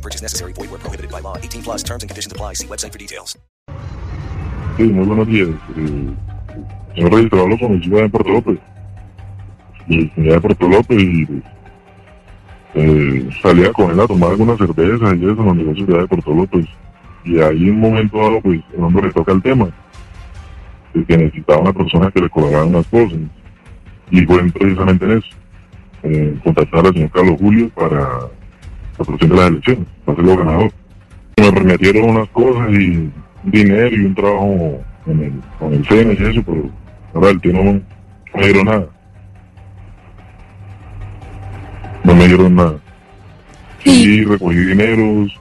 No purchase necessary. Void where prohibited by law. 18 plus terms and conditions apply. See website for details. Sí, muy buenos días. Eh, señor registrador, lo conocí en Puerto López. Y venía de Puerto López y eh, salía con él a tomar algunas cervezas y eso en de allá de Puerto López. Y ahí en un momento dado, pues, el hombre le toca el tema. De que necesitaba una persona que le cobrara unas cosas. Y fue precisamente en eso. Eh, contactar al señor Carlos Julio para la producción de las elecciones, para ser el ganador. Me prometieron unas cosas y dinero y un trabajo en el, con el CENE y eso, pero ahora el tío no, no me dieron nada. No me dieron nada. Y recogí dineros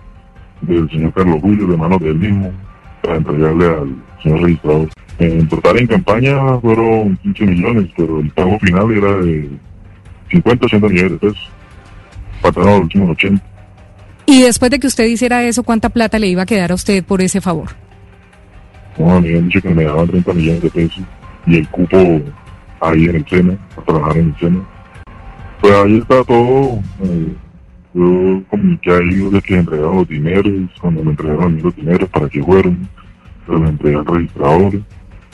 del señor Carlos Julio, de manos de él mismo, para entregarle al señor registrador. En total en campaña fueron 15 millones, pero el pago final era de 50, 80 millones de pesos. Faltaron los últimos 80. Y después de que usted hiciera eso, ¿cuánta plata le iba a quedar a usted por ese favor? No, a mí me han dicho que me daban 30 millones de pesos y el cupo ahí en el SENA, a trabajar en el SENA. Pues ahí está todo. eh, yo comuniqué a ellos de que entregaron los dineros, cuando me entregaron a mí los dineros, para que fueron, se los entregué al registrador.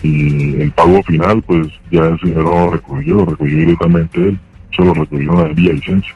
Y el pago final, pues ya el señor lo recogió, lo recogió directamente él, se lo recogió en la vía licencia.